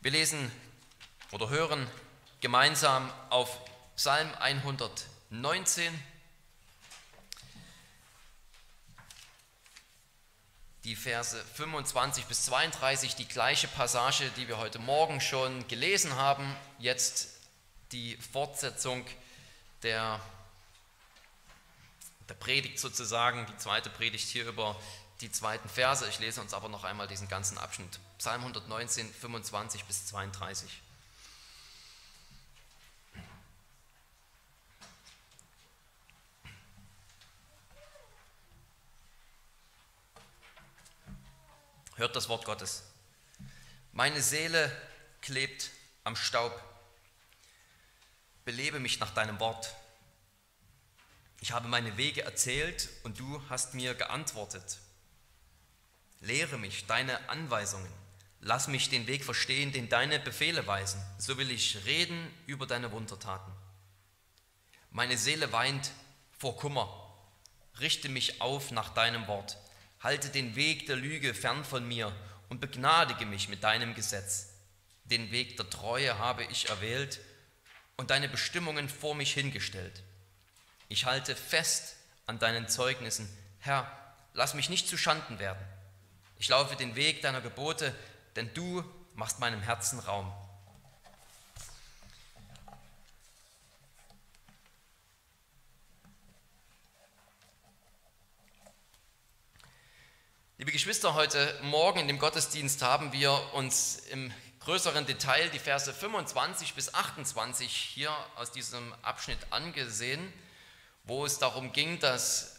Wir lesen oder hören gemeinsam auf Psalm 119. Die Verse 25 bis 32, die gleiche Passage, die wir heute Morgen schon gelesen haben, jetzt die Fortsetzung der, der Predigt sozusagen, die zweite Predigt hier über die zweiten Verse. Ich lese uns aber noch einmal diesen ganzen Abschnitt. Psalm 119, 25 bis 32. Hört das Wort Gottes. Meine Seele klebt am Staub. Belebe mich nach deinem Wort. Ich habe meine Wege erzählt und du hast mir geantwortet. Lehre mich deine Anweisungen. Lass mich den Weg verstehen, den deine Befehle weisen. So will ich reden über deine Wundertaten. Meine Seele weint vor Kummer. Richte mich auf nach deinem Wort. Halte den Weg der Lüge fern von mir und begnadige mich mit deinem Gesetz. Den Weg der Treue habe ich erwählt und deine Bestimmungen vor mich hingestellt. Ich halte fest an deinen Zeugnissen. Herr, lass mich nicht zu Schanden werden. Ich laufe den Weg deiner Gebote, denn du machst meinem Herzen Raum. Liebe Geschwister, heute Morgen in dem Gottesdienst haben wir uns im größeren Detail die Verse 25 bis 28 hier aus diesem Abschnitt angesehen, wo es darum ging, dass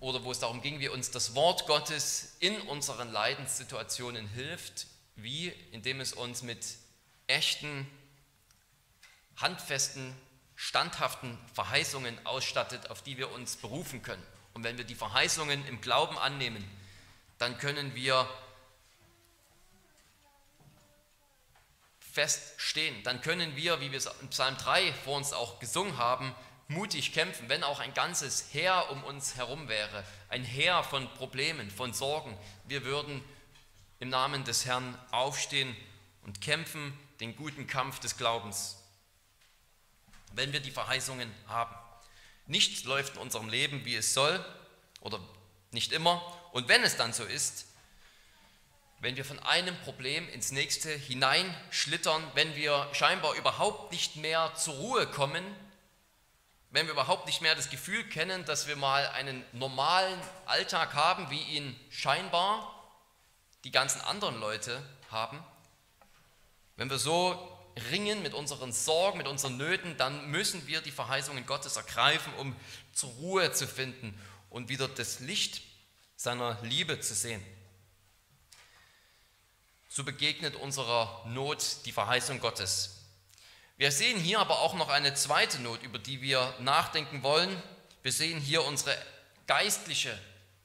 oder wo es darum ging, wie uns das Wort Gottes in unseren Leidenssituationen hilft, wie indem es uns mit echten, handfesten, standhaften Verheißungen ausstattet, auf die wir uns berufen können. Und wenn wir die Verheißungen im Glauben annehmen, dann können wir feststehen. Dann können wir, wie wir es in Psalm 3 vor uns auch gesungen haben, mutig kämpfen, wenn auch ein ganzes Heer um uns herum wäre, ein Heer von Problemen, von Sorgen. Wir würden im Namen des Herrn aufstehen und kämpfen den guten Kampf des Glaubens, wenn wir die Verheißungen haben. Nichts läuft in unserem Leben, wie es soll, oder nicht immer. Und wenn es dann so ist, wenn wir von einem Problem ins nächste hineinschlittern, wenn wir scheinbar überhaupt nicht mehr zur Ruhe kommen, wenn wir überhaupt nicht mehr das Gefühl kennen, dass wir mal einen normalen Alltag haben, wie ihn scheinbar die ganzen anderen Leute haben, wenn wir so ringen mit unseren Sorgen, mit unseren Nöten, dann müssen wir die Verheißungen Gottes ergreifen, um zur Ruhe zu finden und wieder das Licht seiner Liebe zu sehen. So begegnet unserer Not die Verheißung Gottes. Wir sehen hier aber auch noch eine zweite Not, über die wir nachdenken wollen. Wir sehen hier unsere geistliche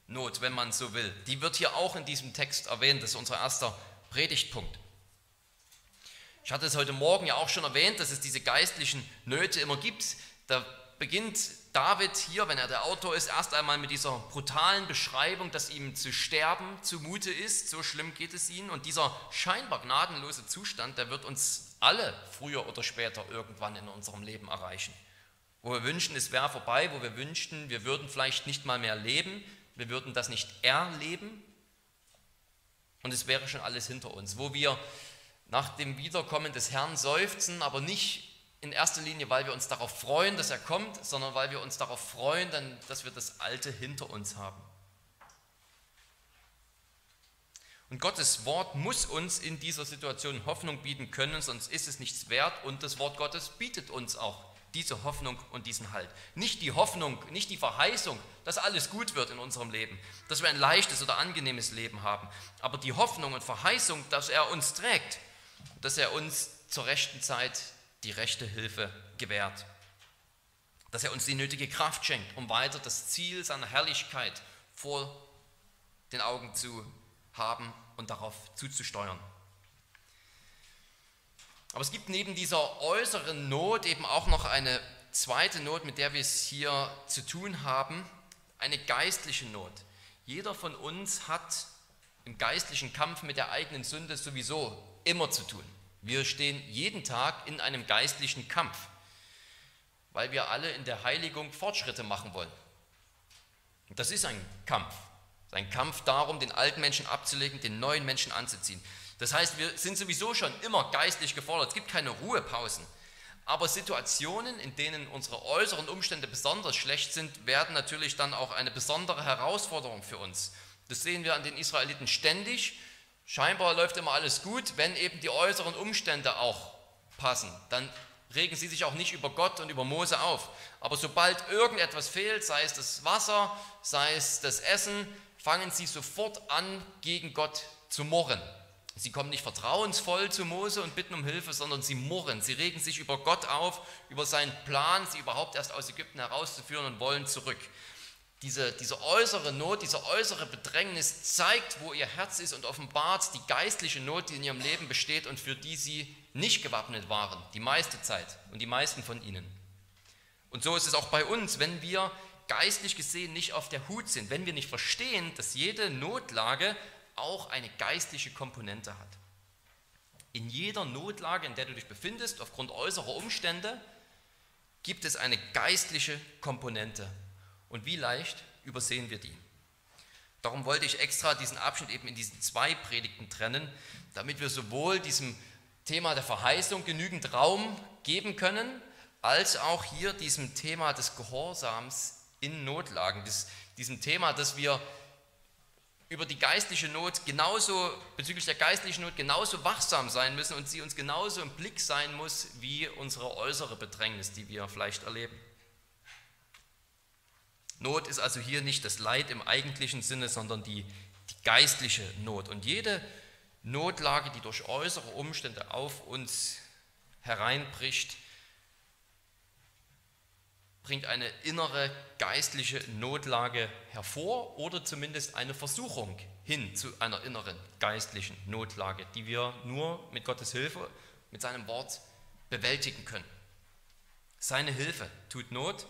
Not, wenn man so will. Die wird hier auch in diesem Text erwähnt. Das ist unser erster Predigtpunkt. Ich hatte es heute Morgen ja auch schon erwähnt, dass es diese geistlichen Nöte immer gibt. Da beginnt David hier, wenn er der Autor ist, erst einmal mit dieser brutalen Beschreibung, dass ihm zu sterben zumute ist. So schlimm geht es ihm. Und dieser scheinbar gnadenlose Zustand, der wird uns alle früher oder später irgendwann in unserem Leben erreichen. Wo wir wünschen, es wäre vorbei, wo wir wünschten, wir würden vielleicht nicht mal mehr leben, wir würden das nicht erleben und es wäre schon alles hinter uns. Wo wir nach dem Wiederkommen des Herrn seufzen, aber nicht in erster Linie, weil wir uns darauf freuen, dass er kommt, sondern weil wir uns darauf freuen, dass wir das Alte hinter uns haben. Und Gottes Wort muss uns in dieser Situation Hoffnung bieten können, sonst ist es nichts wert. Und das Wort Gottes bietet uns auch diese Hoffnung und diesen Halt. Nicht die Hoffnung, nicht die Verheißung, dass alles gut wird in unserem Leben, dass wir ein leichtes oder angenehmes Leben haben, aber die Hoffnung und Verheißung, dass er uns trägt, dass er uns zur rechten Zeit die rechte Hilfe gewährt, dass er uns die nötige Kraft schenkt, um weiter das Ziel seiner Herrlichkeit vor den Augen zu haben und darauf zuzusteuern. Aber es gibt neben dieser äußeren Not eben auch noch eine zweite Not, mit der wir es hier zu tun haben, eine geistliche Not. Jeder von uns hat im geistlichen Kampf mit der eigenen Sünde sowieso immer zu tun. Wir stehen jeden Tag in einem geistlichen Kampf, weil wir alle in der Heiligung Fortschritte machen wollen. Und das ist ein Kampf. Ein Kampf darum, den alten Menschen abzulegen, den neuen Menschen anzuziehen. Das heißt, wir sind sowieso schon immer geistlich gefordert. Es gibt keine Ruhepausen. Aber Situationen, in denen unsere äußeren Umstände besonders schlecht sind, werden natürlich dann auch eine besondere Herausforderung für uns. Das sehen wir an den Israeliten ständig. Scheinbar läuft immer alles gut, wenn eben die äußeren Umstände auch passen. Dann regen sie sich auch nicht über Gott und über Mose auf. Aber sobald irgendetwas fehlt, sei es das Wasser, sei es das Essen, fangen sie sofort an, gegen Gott zu murren. Sie kommen nicht vertrauensvoll zu Mose und bitten um Hilfe, sondern sie murren. Sie regen sich über Gott auf, über seinen Plan, sie überhaupt erst aus Ägypten herauszuführen und wollen zurück. Diese, diese äußere Not, diese äußere Bedrängnis zeigt, wo ihr Herz ist und offenbart die geistliche Not, die in ihrem Leben besteht und für die sie nicht gewappnet waren, die meiste Zeit und die meisten von ihnen. Und so ist es auch bei uns, wenn wir geistlich gesehen nicht auf der Hut sind, wenn wir nicht verstehen, dass jede Notlage auch eine geistliche Komponente hat. In jeder Notlage, in der du dich befindest, aufgrund äußerer Umstände, gibt es eine geistliche Komponente. Und wie leicht übersehen wir die? Darum wollte ich extra diesen Abschnitt eben in diesen zwei Predigten trennen, damit wir sowohl diesem Thema der Verheißung genügend Raum geben können, als auch hier diesem Thema des Gehorsams in Notlagen, diesem Thema, dass wir über die geistliche Not genauso, bezüglich der geistlichen Not genauso wachsam sein müssen und sie uns genauso im Blick sein muss wie unsere äußere Bedrängnis, die wir vielleicht erleben. Not ist also hier nicht das Leid im eigentlichen Sinne, sondern die, die geistliche Not. Und jede Notlage, die durch äußere Umstände auf uns hereinbricht, bringt eine innere geistliche Notlage hervor oder zumindest eine Versuchung hin zu einer inneren geistlichen Notlage, die wir nur mit Gottes Hilfe, mit seinem Wort bewältigen können. Seine Hilfe tut Not,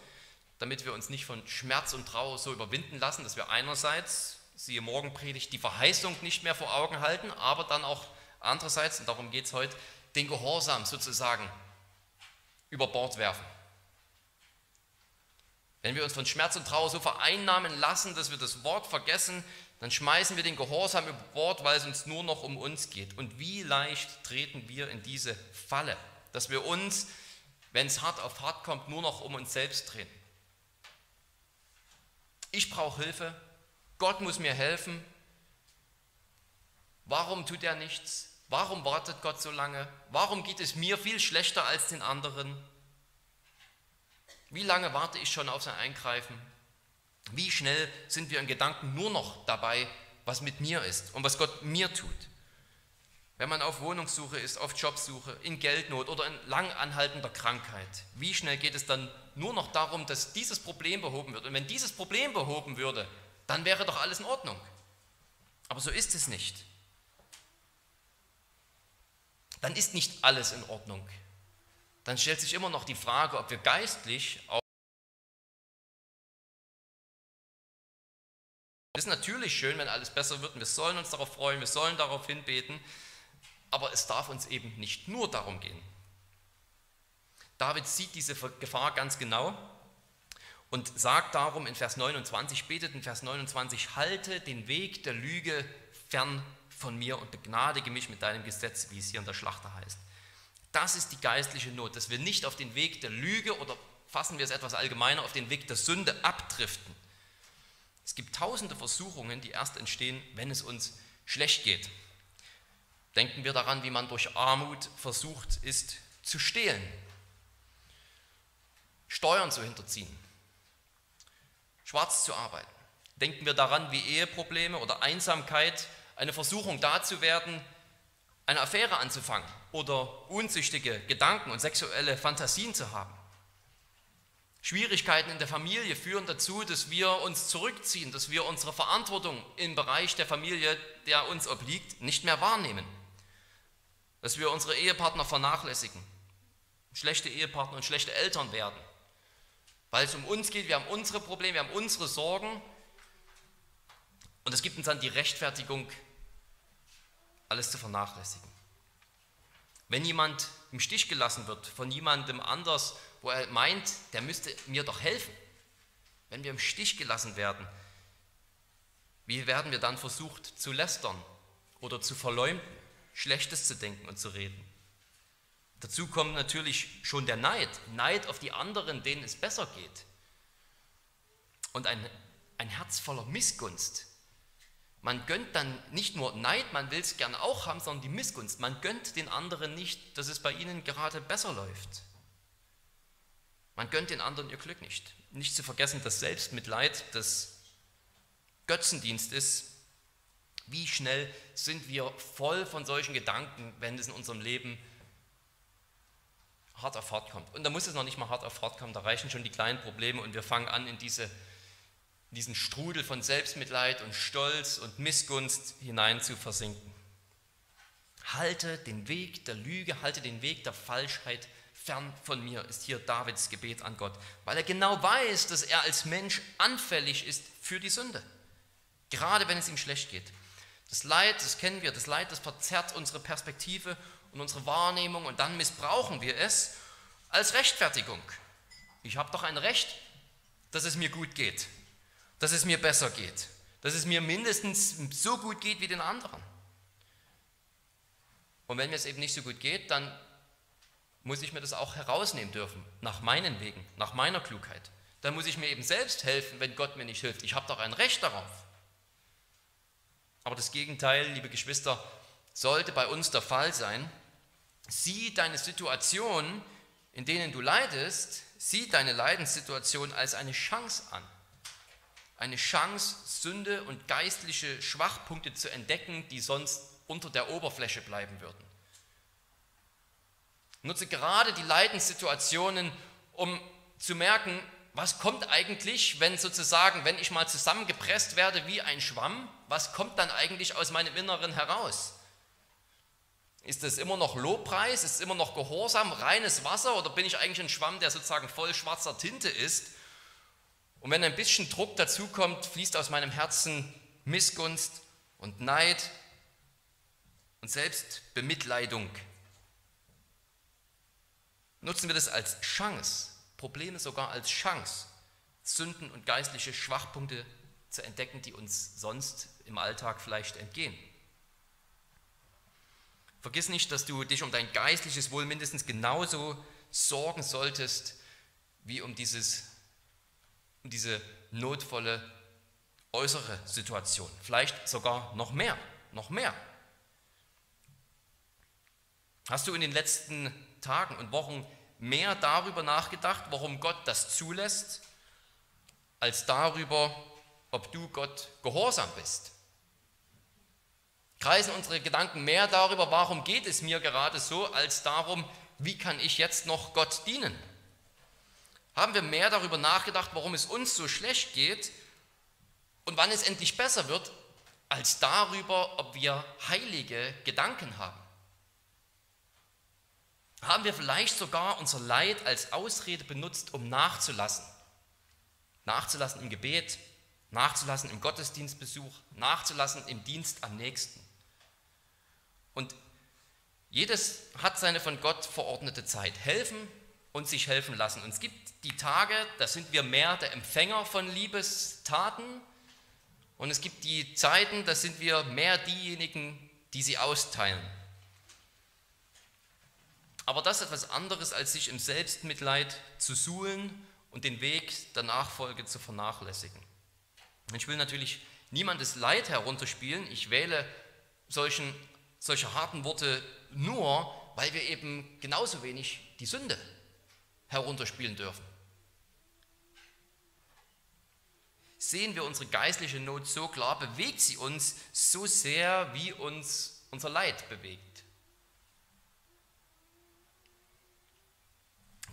damit wir uns nicht von Schmerz und Trauer so überwinden lassen, dass wir einerseits, siehe Morgenpredigt, die Verheißung nicht mehr vor Augen halten, aber dann auch andererseits, und darum geht es heute, den Gehorsam sozusagen über Bord werfen. Wenn wir uns von Schmerz und Trauer so vereinnahmen lassen, dass wir das Wort vergessen, dann schmeißen wir den Gehorsam über Bord, weil es uns nur noch um uns geht. Und wie leicht treten wir in diese Falle, dass wir uns, wenn es hart auf hart kommt, nur noch um uns selbst drehen. Ich brauche Hilfe, Gott muss mir helfen. Warum tut er nichts? Warum wartet Gott so lange? Warum geht es mir viel schlechter als den anderen? Wie lange warte ich schon auf sein Eingreifen? Wie schnell sind wir in Gedanken nur noch dabei, was mit mir ist und was Gott mir tut? Wenn man auf Wohnungssuche ist, auf Jobsuche, in Geldnot oder in lang anhaltender Krankheit, wie schnell geht es dann nur noch darum, dass dieses Problem behoben wird? Und wenn dieses Problem behoben würde, dann wäre doch alles in Ordnung. Aber so ist es nicht. Dann ist nicht alles in Ordnung dann stellt sich immer noch die Frage, ob wir geistlich auch. Es ist natürlich schön, wenn alles besser wird und wir sollen uns darauf freuen, wir sollen darauf hinbeten, aber es darf uns eben nicht nur darum gehen. David sieht diese Gefahr ganz genau und sagt darum in Vers 29, betet in Vers 29, halte den Weg der Lüge fern von mir und begnadige mich mit deinem Gesetz, wie es hier in der Schlachter heißt. Das ist die geistliche Not, dass wir nicht auf den Weg der Lüge oder fassen wir es etwas allgemeiner, auf den Weg der Sünde abdriften. Es gibt tausende Versuchungen, die erst entstehen, wenn es uns schlecht geht. Denken wir daran, wie man durch Armut versucht ist zu stehlen, Steuern zu hinterziehen, schwarz zu arbeiten. Denken wir daran, wie Eheprobleme oder Einsamkeit eine Versuchung dazu werden, eine Affäre anzufangen oder unzüchtige Gedanken und sexuelle Fantasien zu haben. Schwierigkeiten in der Familie führen dazu, dass wir uns zurückziehen, dass wir unsere Verantwortung im Bereich der Familie, der uns obliegt, nicht mehr wahrnehmen. Dass wir unsere Ehepartner vernachlässigen, schlechte Ehepartner und schlechte Eltern werden. Weil es um uns geht, wir haben unsere Probleme, wir haben unsere Sorgen. Und es gibt uns dann die Rechtfertigung, alles zu vernachlässigen. Wenn jemand im Stich gelassen wird von jemandem anders, wo er meint, der müsste mir doch helfen, wenn wir im Stich gelassen werden, wie werden wir dann versucht zu lästern oder zu verleumden, Schlechtes zu denken und zu reden? Dazu kommt natürlich schon der Neid, Neid auf die anderen, denen es besser geht. Und ein, ein Herz voller Missgunst. Man gönnt dann nicht nur Neid, man will es gern auch haben, sondern die Missgunst. Man gönnt den anderen nicht, dass es bei ihnen gerade besser läuft. Man gönnt den anderen ihr Glück nicht. Nicht zu vergessen, dass Selbstmitleid das Götzendienst ist. Wie schnell sind wir voll von solchen Gedanken, wenn es in unserem Leben hart auf hart kommt. Und da muss es noch nicht mal hart auf hart kommen, da reichen schon die kleinen Probleme und wir fangen an, in, diese, in diesen Strudel von Selbstmitleid und Stolz und Missgunst hinein zu versinken. Halte den Weg der Lüge, halte den Weg der Falschheit fern von mir, ist hier Davids Gebet an Gott, weil er genau weiß, dass er als Mensch anfällig ist für die Sünde, gerade wenn es ihm schlecht geht. Das Leid, das kennen wir, das Leid, das verzerrt unsere Perspektive und unsere Wahrnehmung und dann missbrauchen wir es als Rechtfertigung. Ich habe doch ein Recht, dass es mir gut geht, dass es mir besser geht, dass es mir mindestens so gut geht wie den anderen. Und wenn mir es eben nicht so gut geht, dann muss ich mir das auch herausnehmen dürfen, nach meinen Wegen, nach meiner Klugheit. Dann muss ich mir eben selbst helfen, wenn Gott mir nicht hilft. Ich habe doch ein Recht darauf. Aber das Gegenteil, liebe Geschwister, sollte bei uns der Fall sein. Sieh deine Situation, in denen du leidest, sieh deine Leidenssituation als eine Chance an. Eine Chance, Sünde und geistliche Schwachpunkte zu entdecken, die sonst unter der Oberfläche bleiben würden. Nutze gerade die Leidenssituationen, um zu merken, was kommt eigentlich, wenn sozusagen, wenn ich mal zusammengepresst werde wie ein Schwamm, was kommt dann eigentlich aus meinem Inneren heraus? Ist es immer noch Lobpreis? Ist es immer noch Gehorsam, reines Wasser? Oder bin ich eigentlich ein Schwamm, der sozusagen voll schwarzer Tinte ist? Und wenn ein bisschen Druck dazukommt, fließt aus meinem Herzen Missgunst und Neid und selbst Bemitleidung. Nutzen wir das als Chance, Probleme sogar als Chance, Sünden und geistliche Schwachpunkte zu entdecken, die uns sonst im Alltag vielleicht entgehen. Vergiss nicht, dass du dich um dein geistliches Wohl mindestens genauso sorgen solltest, wie um, dieses, um diese notvolle äußere Situation. Vielleicht sogar noch mehr, noch mehr. Hast du in den letzten Tagen und Wochen mehr darüber nachgedacht, warum Gott das zulässt, als darüber, ob du Gott gehorsam bist? kreisen unsere Gedanken mehr darüber, warum geht es mir gerade so, als darum, wie kann ich jetzt noch Gott dienen? Haben wir mehr darüber nachgedacht, warum es uns so schlecht geht und wann es endlich besser wird, als darüber, ob wir heilige Gedanken haben? Haben wir vielleicht sogar unser Leid als Ausrede benutzt, um nachzulassen? Nachzulassen im Gebet, nachzulassen im Gottesdienstbesuch, nachzulassen im Dienst am nächsten. Und jedes hat seine von Gott verordnete Zeit. Helfen und sich helfen lassen. Und es gibt die Tage, da sind wir mehr der Empfänger von Liebestaten. Und es gibt die Zeiten, da sind wir mehr diejenigen, die sie austeilen. Aber das ist etwas anderes, als sich im Selbstmitleid zu suhlen und den Weg der Nachfolge zu vernachlässigen. Ich will natürlich niemandes Leid herunterspielen. Ich wähle solchen solche harten Worte nur, weil wir eben genauso wenig die Sünde herunterspielen dürfen. Sehen wir unsere geistliche Not so klar, bewegt sie uns so sehr, wie uns unser Leid bewegt.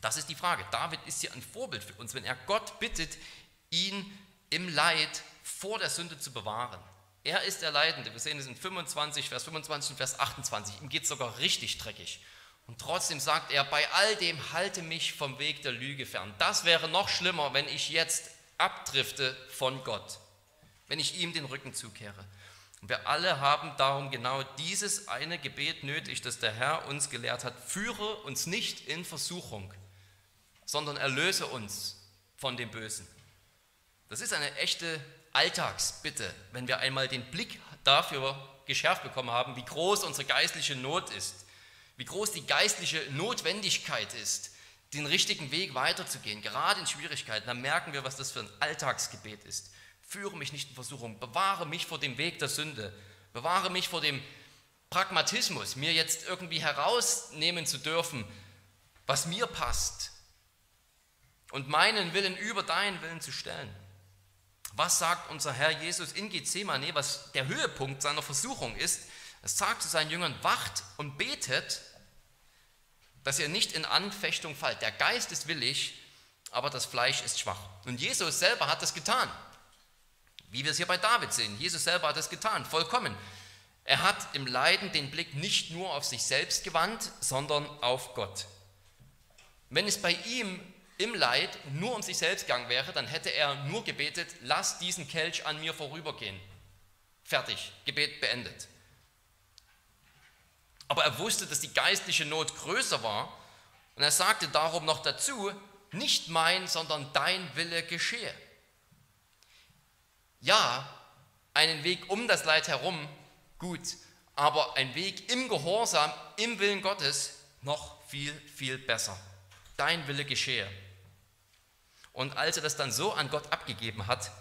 Das ist die Frage. David ist hier ein Vorbild für uns, wenn er Gott bittet, ihn im Leid vor der Sünde zu bewahren. Er ist der Leidende. Wir sehen es in 25, Vers 25 und Vers 28. Ihm geht es sogar richtig dreckig. Und trotzdem sagt er, bei all dem halte mich vom Weg der Lüge fern. Das wäre noch schlimmer, wenn ich jetzt abdrifte von Gott, wenn ich ihm den Rücken zukehre. Wir alle haben darum genau dieses eine Gebet nötig, das der Herr uns gelehrt hat. Führe uns nicht in Versuchung, sondern erlöse uns von dem Bösen. Das ist eine echte Alltagsbitte, wenn wir einmal den Blick dafür geschärft bekommen haben, wie groß unsere geistliche Not ist, wie groß die geistliche Notwendigkeit ist, den richtigen Weg weiterzugehen, gerade in Schwierigkeiten, dann merken wir, was das für ein Alltagsgebet ist. Führe mich nicht in Versuchung, bewahre mich vor dem Weg der Sünde, bewahre mich vor dem Pragmatismus, mir jetzt irgendwie herausnehmen zu dürfen, was mir passt und meinen Willen über deinen Willen zu stellen. Was sagt unser Herr Jesus in Gethsemane, was der Höhepunkt seiner Versuchung ist? Er sagt zu seinen Jüngern, wacht und betet, dass ihr nicht in Anfechtung fallt. Der Geist ist willig, aber das Fleisch ist schwach. Und Jesus selber hat das getan. Wie wir es hier bei David sehen. Jesus selber hat es getan, vollkommen. Er hat im Leiden den Blick nicht nur auf sich selbst gewandt, sondern auf Gott. Wenn es bei ihm im Leid nur um sich selbst gegangen wäre, dann hätte er nur gebetet, lass diesen Kelch an mir vorübergehen. Fertig, Gebet beendet. Aber er wusste, dass die geistliche Not größer war und er sagte darum noch dazu, nicht mein, sondern dein Wille geschehe. Ja, einen Weg um das Leid herum, gut, aber ein Weg im Gehorsam, im Willen Gottes, noch viel, viel besser. Dein Wille geschehe. Und als er das dann so an Gott abgegeben hat,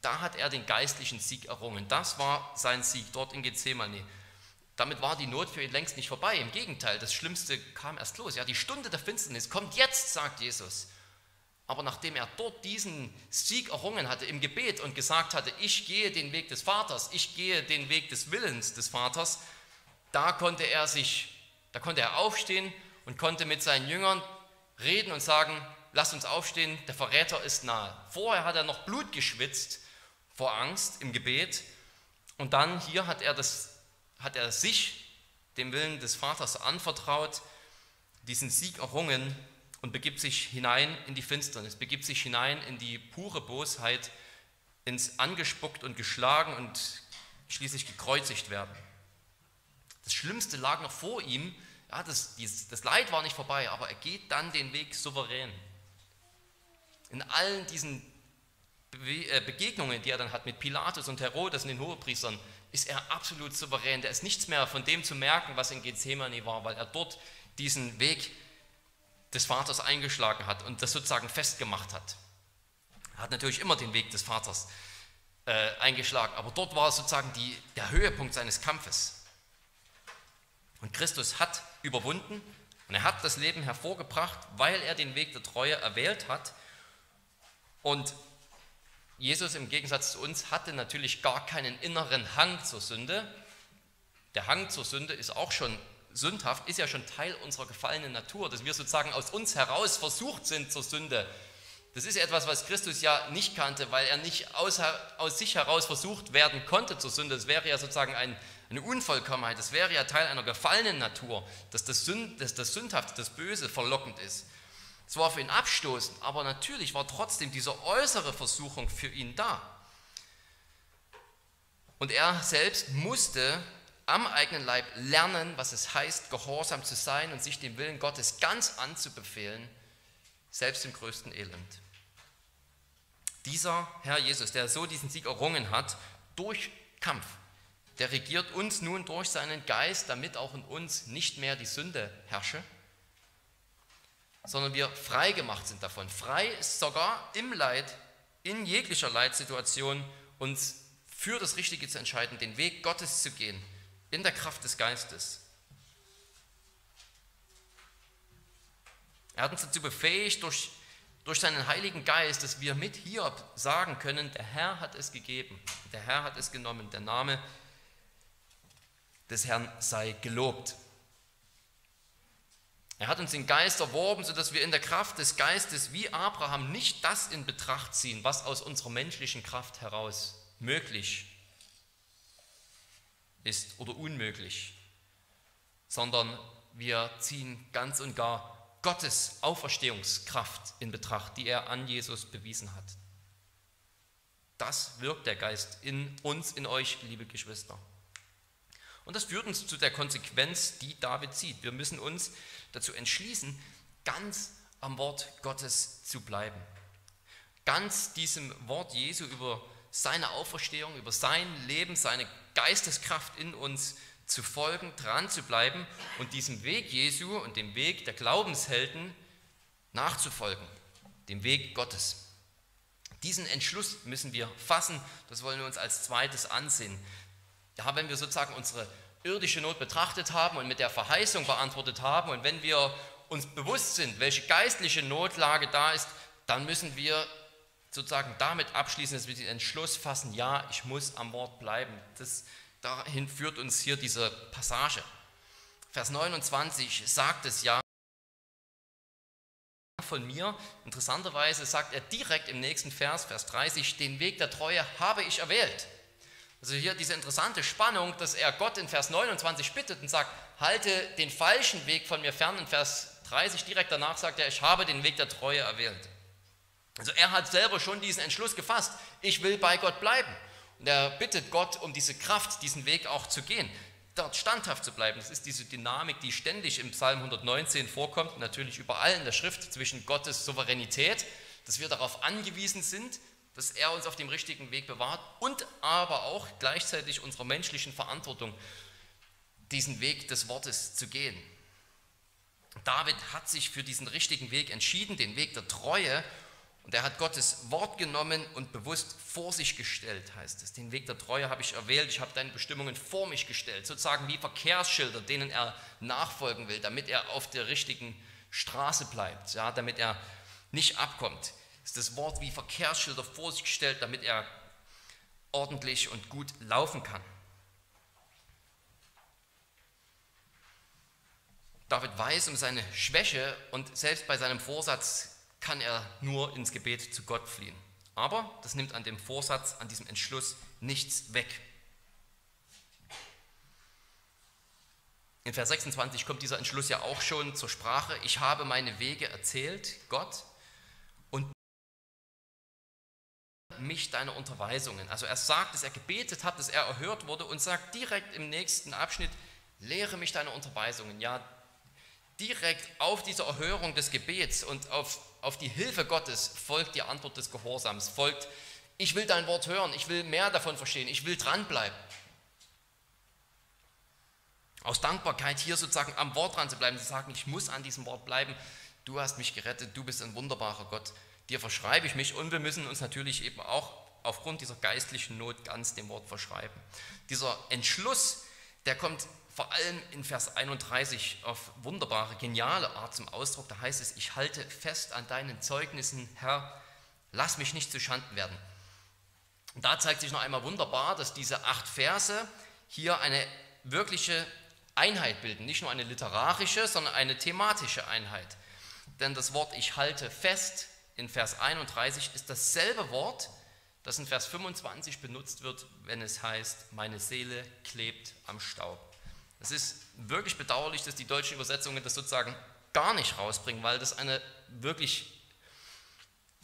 da hat er den geistlichen Sieg errungen. Das war sein Sieg dort in Gethsemane. Damit war die Not für ihn längst nicht vorbei. Im Gegenteil, das Schlimmste kam erst los. Ja, die Stunde der Finsternis kommt jetzt, sagt Jesus. Aber nachdem er dort diesen Sieg errungen hatte im Gebet und gesagt hatte, ich gehe den Weg des Vaters, ich gehe den Weg des Willens des Vaters, da konnte er sich, da konnte er aufstehen und konnte mit seinen Jüngern reden und sagen, lasst uns aufstehen, der Verräter ist nahe. Vorher hat er noch Blut geschwitzt vor Angst im Gebet und dann hier hat er das hat er sich dem Willen des Vaters anvertraut, diesen Sieg errungen und begibt sich hinein in die Finsternis, begibt sich hinein in die pure Bosheit, ins angespuckt und geschlagen und schließlich gekreuzigt werden. Das Schlimmste lag noch vor ihm, ja, das, das Leid war nicht vorbei, aber er geht dann den Weg souverän. In allen diesen äh, Begegnungen, die er dann hat mit Pilatus und Herodes und den Hohepriestern, ist er absolut souverän. Da ist nichts mehr von dem zu merken, was in Gethsemane war, weil er dort diesen Weg des Vaters eingeschlagen hat und das sozusagen festgemacht hat. Er hat natürlich immer den Weg des Vaters äh, eingeschlagen, aber dort war sozusagen die, der Höhepunkt seines Kampfes. Und Christus hat überwunden und er hat das Leben hervorgebracht, weil er den Weg der Treue erwählt hat. Und Jesus im Gegensatz zu uns hatte natürlich gar keinen inneren Hang zur Sünde. Der Hang zur Sünde ist auch schon sündhaft, ist ja schon Teil unserer gefallenen Natur, dass wir sozusagen aus uns heraus versucht sind zur Sünde. Das ist etwas, was Christus ja nicht kannte, weil er nicht aus, aus sich heraus versucht werden konnte zur Sünde. Das wäre ja sozusagen ein, eine Unvollkommenheit, das wäre ja Teil einer gefallenen Natur, dass das, Sünd, dass das Sündhafte, das Böse verlockend ist. Es war für ihn abstoßend, aber natürlich war trotzdem diese äußere Versuchung für ihn da. Und er selbst musste am eigenen Leib lernen, was es heißt, gehorsam zu sein und sich dem Willen Gottes ganz anzubefehlen, selbst im größten Elend. Dieser Herr Jesus, der so diesen Sieg errungen hat, durch Kampf, der regiert uns nun durch seinen Geist, damit auch in uns nicht mehr die Sünde herrsche sondern wir frei gemacht sind davon. Frei ist sogar im Leid, in jeglicher Leitsituation, uns für das Richtige zu entscheiden, den Weg Gottes zu gehen, in der Kraft des Geistes. Er hat uns dazu befähigt, durch, durch seinen Heiligen Geist, dass wir mit Hiob sagen können, der Herr hat es gegeben, der Herr hat es genommen, der Name des Herrn sei gelobt. Er hat uns den Geist erworben, sodass wir in der Kraft des Geistes wie Abraham nicht das in Betracht ziehen, was aus unserer menschlichen Kraft heraus möglich ist oder unmöglich, sondern wir ziehen ganz und gar Gottes Auferstehungskraft in Betracht, die er an Jesus bewiesen hat. Das wirkt der Geist in uns, in euch, liebe Geschwister. Und das führt uns zu der Konsequenz, die David zieht. Wir müssen uns dazu entschließen, ganz am Wort Gottes zu bleiben. Ganz diesem Wort Jesu über seine Auferstehung, über sein Leben, seine Geisteskraft in uns zu folgen, dran zu bleiben und diesem Weg Jesu und dem Weg der Glaubenshelden nachzufolgen, dem Weg Gottes. Diesen Entschluss müssen wir fassen, das wollen wir uns als zweites ansehen. Ja, wenn wir sozusagen unsere irdische Not betrachtet haben und mit der Verheißung beantwortet haben und wenn wir uns bewusst sind, welche geistliche Notlage da ist, dann müssen wir sozusagen damit abschließen, dass wir den Entschluss fassen, ja, ich muss am Wort bleiben. Das, dahin führt uns hier diese Passage. Vers 29 sagt es ja von mir. Interessanterweise sagt er direkt im nächsten Vers, Vers 30, den Weg der Treue habe ich erwählt. Also hier diese interessante Spannung, dass er Gott in Vers 29 bittet und sagt, halte den falschen Weg von mir fern. In Vers 30 direkt danach sagt er, ich habe den Weg der Treue erwählt. Also er hat selber schon diesen Entschluss gefasst, ich will bei Gott bleiben. Und er bittet Gott um diese Kraft, diesen Weg auch zu gehen, dort standhaft zu bleiben. Das ist diese Dynamik, die ständig im Psalm 119 vorkommt, natürlich überall in der Schrift zwischen Gottes Souveränität, dass wir darauf angewiesen sind, dass er uns auf dem richtigen Weg bewahrt und aber auch gleichzeitig unserer menschlichen Verantwortung, diesen Weg des Wortes zu gehen. David hat sich für diesen richtigen Weg entschieden, den Weg der Treue und er hat Gottes Wort genommen und bewusst vor sich gestellt, heißt es. Den Weg der Treue habe ich erwählt, ich habe deine Bestimmungen vor mich gestellt, sozusagen wie Verkehrsschilder, denen er nachfolgen will, damit er auf der richtigen Straße bleibt, ja, damit er nicht abkommt. Ist das Wort wie Verkehrsschilder vor sich gestellt, damit er ordentlich und gut laufen kann. David weiß um seine Schwäche und selbst bei seinem Vorsatz kann er nur ins Gebet zu Gott fliehen. Aber das nimmt an dem Vorsatz, an diesem Entschluss nichts weg. In Vers 26 kommt dieser Entschluss ja auch schon zur Sprache. Ich habe meine Wege erzählt, Gott, mich deine Unterweisungen. Also er sagt, dass er gebetet hat, dass er erhört wurde und sagt direkt im nächsten Abschnitt, lehre mich deine Unterweisungen. Ja, direkt auf diese Erhörung des Gebets und auf auf die Hilfe Gottes folgt die Antwort des Gehorsams, folgt, ich will dein Wort hören, ich will mehr davon verstehen, ich will dranbleiben. Aus Dankbarkeit hier sozusagen am Wort dran zu bleiben, zu sagen, ich muss an diesem Wort bleiben, du hast mich gerettet, du bist ein wunderbarer Gott, dir verschreibe ich mich und wir müssen uns natürlich eben auch aufgrund dieser geistlichen Not ganz dem Wort verschreiben. Dieser Entschluss, der kommt vor allem in Vers 31 auf wunderbare, geniale Art zum Ausdruck. Da heißt es, ich halte fest an deinen Zeugnissen, Herr, lass mich nicht zu Schanden werden. Und da zeigt sich noch einmal wunderbar, dass diese acht Verse hier eine wirkliche Einheit bilden. Nicht nur eine literarische, sondern eine thematische Einheit. Denn das Wort ich halte fest in Vers 31 ist dasselbe Wort, das in Vers 25 benutzt wird, wenn es heißt, meine Seele klebt am Staub. Es ist wirklich bedauerlich, dass die deutschen Übersetzungen das sozusagen gar nicht rausbringen, weil das eine wirklich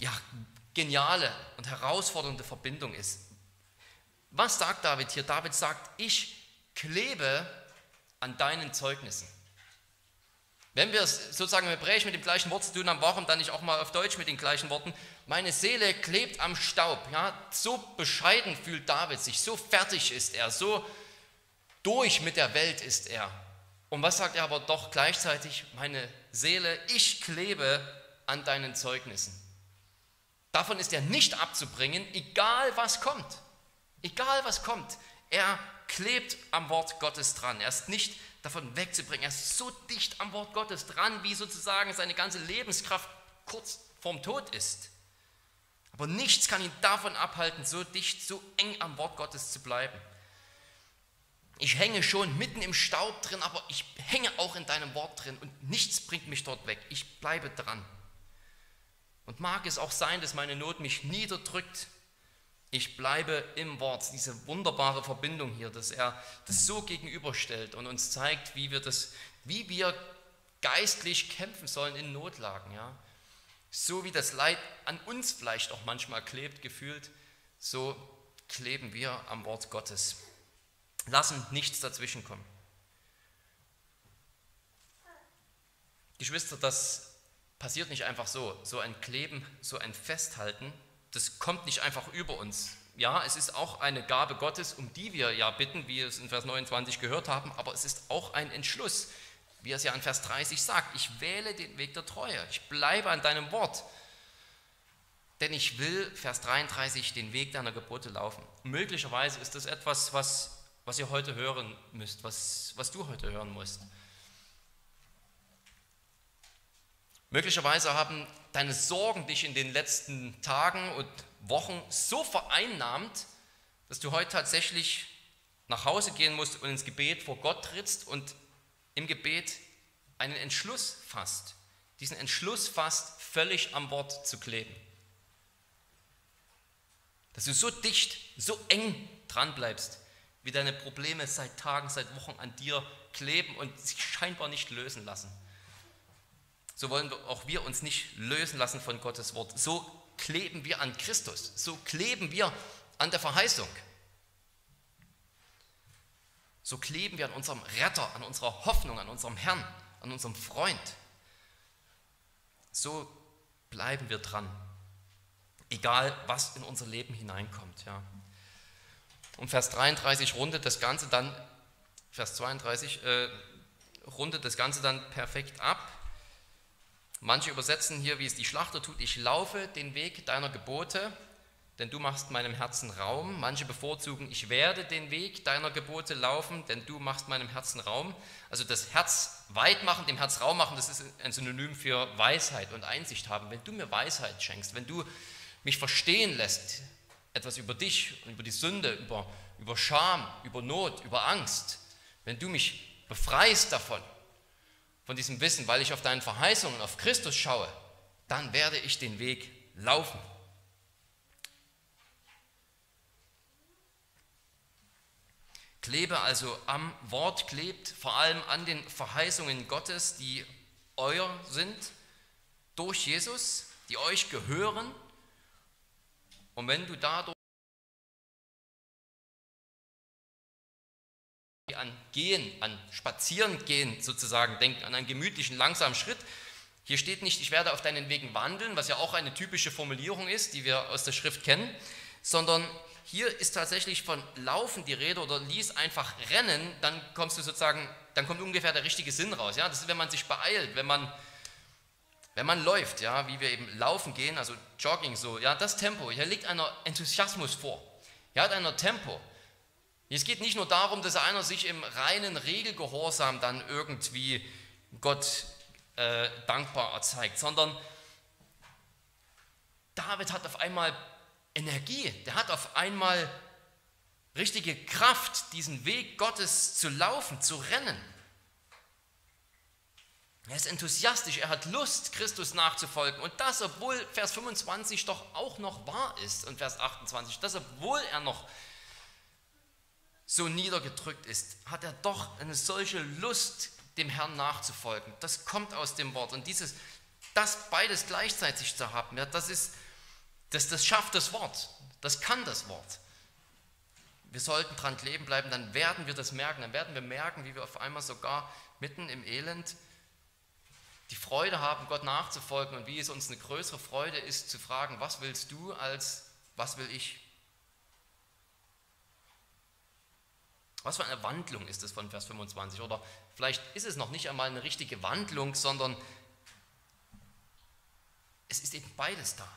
ja, geniale und herausfordernde Verbindung ist. Was sagt David hier? David sagt, ich klebe an deinen Zeugnissen. Wenn wir es sozusagen im Hebräisch mit dem gleichen Wort zu tun haben, warum dann nicht auch mal auf Deutsch mit den gleichen Worten? Meine Seele klebt am Staub. Ja, so bescheiden fühlt David sich, so fertig ist er, so durch mit der Welt ist er. Und was sagt er aber doch gleichzeitig? Meine Seele, ich klebe an deinen Zeugnissen. Davon ist er nicht abzubringen, egal was kommt. Egal was kommt. Er klebt am Wort Gottes dran. Er ist nicht davon wegzubringen. Er ist so dicht am Wort Gottes dran, wie sozusagen seine ganze Lebenskraft kurz vorm Tod ist. Aber nichts kann ihn davon abhalten, so dicht, so eng am Wort Gottes zu bleiben. Ich hänge schon mitten im Staub drin, aber ich hänge auch in deinem Wort drin und nichts bringt mich dort weg. Ich bleibe dran. Und mag es auch sein, dass meine Not mich niederdrückt. Ich bleibe im Wort. Diese wunderbare Verbindung hier, dass er das so gegenüberstellt und uns zeigt, wie wir das, wie wir geistlich kämpfen sollen in Notlagen. Ja? So wie das Leid an uns vielleicht auch manchmal klebt, gefühlt, so kleben wir am Wort Gottes. Lassen nichts dazwischen kommen. Geschwister, das passiert nicht einfach so. So ein Kleben, so ein Festhalten, das kommt nicht einfach über uns. Ja, es ist auch eine Gabe Gottes, um die wir ja bitten, wie wir es in Vers 29 gehört haben, aber es ist auch ein Entschluss, wie er es ja in Vers 30 sagt. Ich wähle den Weg der Treue. Ich bleibe an deinem Wort. Denn ich will, Vers 33, den Weg deiner Gebote laufen. Möglicherweise ist das etwas, was, was ihr heute hören müsst, was, was du heute hören musst. Möglicherweise haben deine Sorgen dich in den letzten Tagen und Wochen so vereinnahmt, dass du heute tatsächlich nach Hause gehen musst und ins Gebet vor Gott trittst und im Gebet einen Entschluss fasst. Diesen Entschluss fasst, völlig am Wort zu kleben. Dass du so dicht, so eng dran bleibst, wie deine Probleme seit Tagen, seit Wochen an dir kleben und sich scheinbar nicht lösen lassen so wollen auch wir uns nicht lösen lassen von Gottes Wort. So kleben wir an Christus, so kleben wir an der Verheißung. So kleben wir an unserem Retter, an unserer Hoffnung, an unserem Herrn, an unserem Freund. So bleiben wir dran, egal was in unser Leben hineinkommt. Ja. Und Vers 33 rundet das Ganze dann, Vers 32 äh, rundet das Ganze dann perfekt ab. Manche übersetzen hier, wie es die Schlachter tut, ich laufe den Weg deiner Gebote, denn du machst meinem Herzen Raum. Manche bevorzugen, ich werde den Weg deiner Gebote laufen, denn du machst meinem Herzen Raum. Also das Herz weit machen, dem Herz Raum machen, das ist ein Synonym für Weisheit und Einsicht haben. Wenn du mir Weisheit schenkst, wenn du mich verstehen lässt, etwas über dich und über die Sünde, über, über Scham, über Not, über Angst, wenn du mich befreist davon, von diesem Wissen, weil ich auf deine Verheißungen, auf Christus schaue, dann werde ich den Weg laufen. Klebe also am Wort, klebt vor allem an den Verheißungen Gottes, die euer sind, durch Jesus, die euch gehören. Und wenn du dadurch Gehen, an Spazierengehen sozusagen denken, an einen gemütlichen, langsamen Schritt. Hier steht nicht, ich werde auf deinen Wegen wandeln, was ja auch eine typische Formulierung ist, die wir aus der Schrift kennen, sondern hier ist tatsächlich von Laufen die Rede oder lies einfach rennen, dann kommst du sozusagen, dann kommt ungefähr der richtige Sinn raus. Ja? Das ist, wenn man sich beeilt, wenn man, wenn man läuft, ja, wie wir eben laufen gehen, also Jogging so, ja, das Tempo, hier liegt einer Enthusiasmus vor. Hier hat einer Tempo. Es geht nicht nur darum, dass einer sich im reinen Regelgehorsam dann irgendwie Gott äh, dankbar erzeigt, sondern David hat auf einmal Energie, der hat auf einmal richtige Kraft, diesen Weg Gottes zu laufen, zu rennen. Er ist enthusiastisch, er hat Lust, Christus nachzufolgen. Und das, obwohl Vers 25 doch auch noch wahr ist und Vers 28, das, obwohl er noch so niedergedrückt ist, hat er doch eine solche Lust, dem Herrn nachzufolgen. Das kommt aus dem Wort. Und dieses, das beides gleichzeitig zu haben, ja, das ist, das, das schafft das Wort. Das kann das Wort. Wir sollten dran kleben bleiben, dann werden wir das merken. Dann werden wir merken, wie wir auf einmal sogar mitten im Elend die Freude haben, Gott nachzufolgen und wie es uns eine größere Freude ist, zu fragen, was willst du als was will ich? Was für eine Wandlung ist das von Vers 25? Oder vielleicht ist es noch nicht einmal eine richtige Wandlung, sondern es ist eben beides da.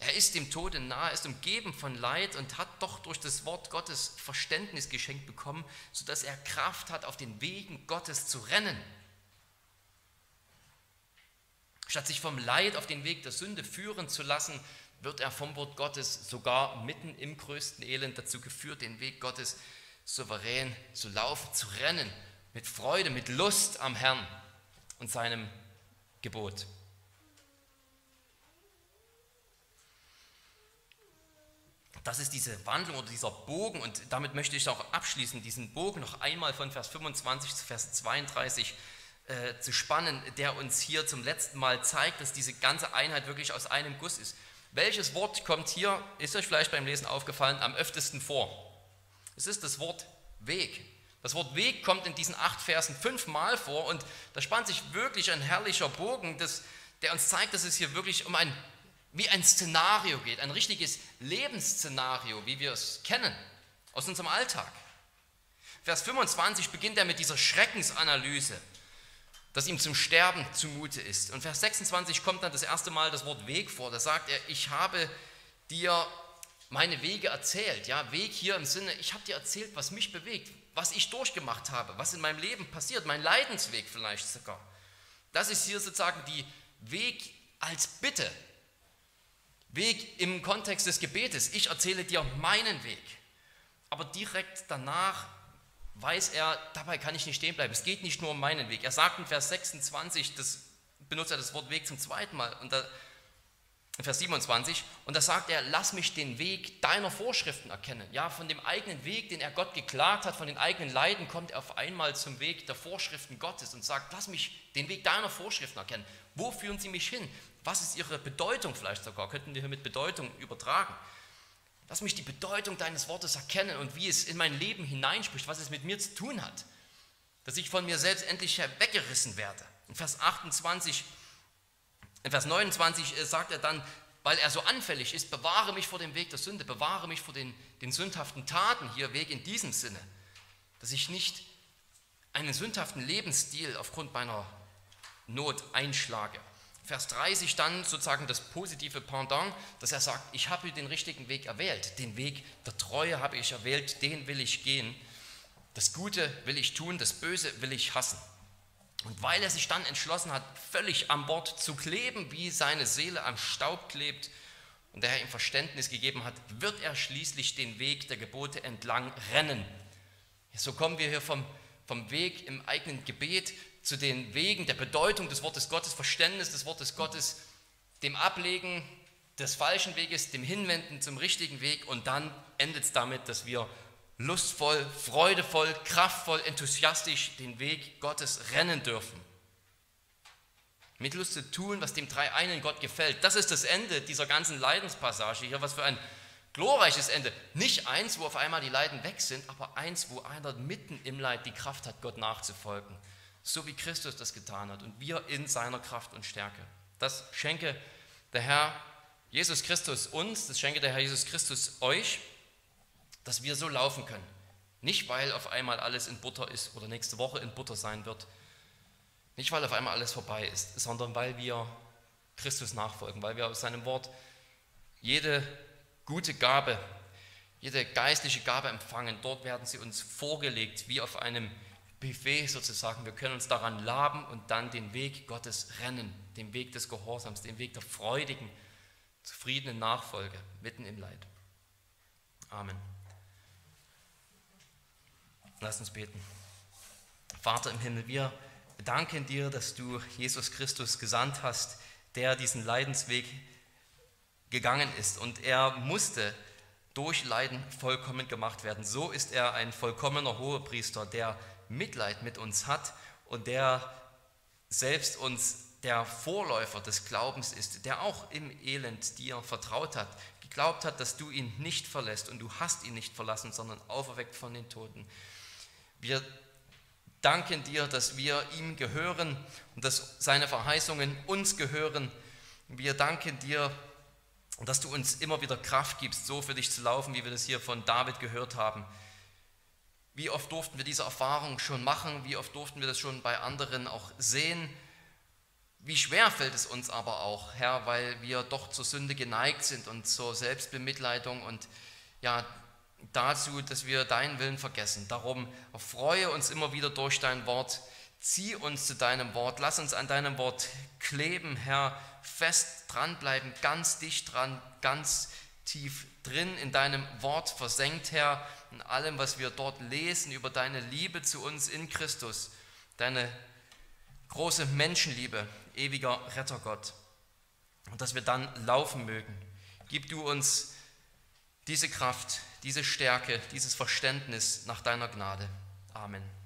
Er ist dem Tode nahe, ist umgeben von Leid und hat doch durch das Wort Gottes Verständnis geschenkt bekommen, sodass er Kraft hat, auf den Wegen Gottes zu rennen. Statt sich vom Leid auf den Weg der Sünde führen zu lassen, wird er vom Wort Gottes sogar mitten im größten Elend dazu geführt, den Weg Gottes zu souverän zu laufen, zu rennen, mit Freude, mit Lust am Herrn und seinem Gebot. Das ist diese Wandlung oder dieser Bogen und damit möchte ich auch abschließen, diesen Bogen noch einmal von Vers 25 zu Vers 32 äh, zu spannen, der uns hier zum letzten Mal zeigt, dass diese ganze Einheit wirklich aus einem Guss ist. Welches Wort kommt hier, ist euch vielleicht beim Lesen aufgefallen, am öftesten vor? Es ist das Wort Weg. Das Wort Weg kommt in diesen acht Versen fünfmal vor und da spannt sich wirklich ein herrlicher Bogen, das, der uns zeigt, dass es hier wirklich um ein, wie ein Szenario geht, ein richtiges Lebensszenario, wie wir es kennen aus unserem Alltag. Vers 25 beginnt er mit dieser Schreckensanalyse, dass ihm zum Sterben zumute ist. Und Vers 26 kommt dann das erste Mal das Wort Weg vor. Da sagt er, ich habe dir meine Wege erzählt. Ja, Weg hier im Sinne, ich habe dir erzählt, was mich bewegt, was ich durchgemacht habe, was in meinem Leben passiert, mein Leidensweg vielleicht sogar. Das ist hier sozusagen die Weg als Bitte. Weg im Kontext des Gebetes. Ich erzähle dir meinen Weg. Aber direkt danach weiß er, dabei kann ich nicht stehen bleiben. Es geht nicht nur um meinen Weg. Er sagt in Vers 26, das benutzt er das Wort Weg zum zweiten Mal, und da, in Vers 27, und da sagt er, lass mich den Weg deiner Vorschriften erkennen. Ja, von dem eigenen Weg, den er Gott geklagt hat, von den eigenen Leiden, kommt er auf einmal zum Weg der Vorschriften Gottes und sagt, lass mich den Weg deiner Vorschriften erkennen. Wo führen sie mich hin? Was ist ihre Bedeutung vielleicht sogar? Könnten wir hier mit Bedeutung übertragen? Lass mich die Bedeutung deines Wortes erkennen und wie es in mein Leben hineinspricht, was es mit mir zu tun hat. Dass ich von mir selbst endlich weggerissen werde. In Vers 28, in Vers 29 äh, sagt er dann, weil er so anfällig ist, bewahre mich vor dem Weg der Sünde, bewahre mich vor den, den sündhaften Taten, hier Weg in diesem Sinne, dass ich nicht einen sündhaften Lebensstil aufgrund meiner Not einschlage. Vers 30 dann sozusagen das positive Pendant, dass er sagt, ich habe den richtigen Weg erwählt, den Weg der Treue habe ich erwählt, den will ich gehen. Das Gute will ich tun, das Böse will ich hassen. Und weil er sich dann entschlossen hat, völlig am Bord zu kleben, wie seine Seele am Staub klebt, und der Herr ihm Verständnis gegeben hat, wird er schließlich den Weg der Gebote entlang rennen. So kommen wir hier vom, vom Weg im eigenen Gebet zu den Wegen der Bedeutung des Wortes Gottes, Verständnis des Wortes Gottes, dem Ablegen des falschen Weges, dem Hinwenden zum richtigen Weg und dann endet es damit, dass wir lustvoll, freudevoll, kraftvoll, enthusiastisch den Weg Gottes rennen dürfen. Mit Lust zu tun, was dem drei einen Gott gefällt. Das ist das Ende dieser ganzen Leidenspassage hier. Was für ein glorreiches Ende. Nicht eins, wo auf einmal die Leiden weg sind, aber eins, wo einer mitten im Leid die Kraft hat, Gott nachzufolgen so wie Christus das getan hat und wir in seiner Kraft und Stärke. Das schenke der Herr Jesus Christus uns, das schenke der Herr Jesus Christus euch, dass wir so laufen können. Nicht, weil auf einmal alles in Butter ist oder nächste Woche in Butter sein wird. Nicht, weil auf einmal alles vorbei ist, sondern weil wir Christus nachfolgen, weil wir aus seinem Wort jede gute Gabe, jede geistliche Gabe empfangen. Dort werden sie uns vorgelegt, wie auf einem Buffet sozusagen. Wir können uns daran laben und dann den Weg Gottes rennen, den Weg des Gehorsams, den Weg der freudigen, zufriedenen Nachfolge mitten im Leid. Amen. Lass uns beten. Vater im Himmel, wir danken dir, dass du Jesus Christus gesandt hast, der diesen Leidensweg gegangen ist und er musste durch Leiden vollkommen gemacht werden. So ist er ein vollkommener Hohepriester, der Mitleid mit uns hat und der selbst uns der Vorläufer des Glaubens ist, der auch im Elend dir vertraut hat, geglaubt hat, dass du ihn nicht verlässt und du hast ihn nicht verlassen, sondern auferweckt von den Toten. Wir danken dir, dass wir ihm gehören und dass seine Verheißungen uns gehören. Wir danken dir, dass du uns immer wieder Kraft gibst, so für dich zu laufen, wie wir das hier von David gehört haben. Wie oft durften wir diese Erfahrung schon machen? Wie oft durften wir das schon bei anderen auch sehen? Wie schwer fällt es uns aber auch, Herr, weil wir doch zur Sünde geneigt sind und zur Selbstbemitleidung und ja, dazu, dass wir deinen Willen vergessen. Darum freue uns immer wieder durch dein Wort. Zieh uns zu deinem Wort. Lass uns an deinem Wort kleben, Herr. Fest dranbleiben, ganz dicht dran, ganz tief drin in deinem Wort versenkt, Herr, in allem, was wir dort lesen über deine Liebe zu uns in Christus, deine große Menschenliebe, ewiger Rettergott. Und dass wir dann laufen mögen. Gib du uns diese Kraft, diese Stärke, dieses Verständnis nach deiner Gnade. Amen.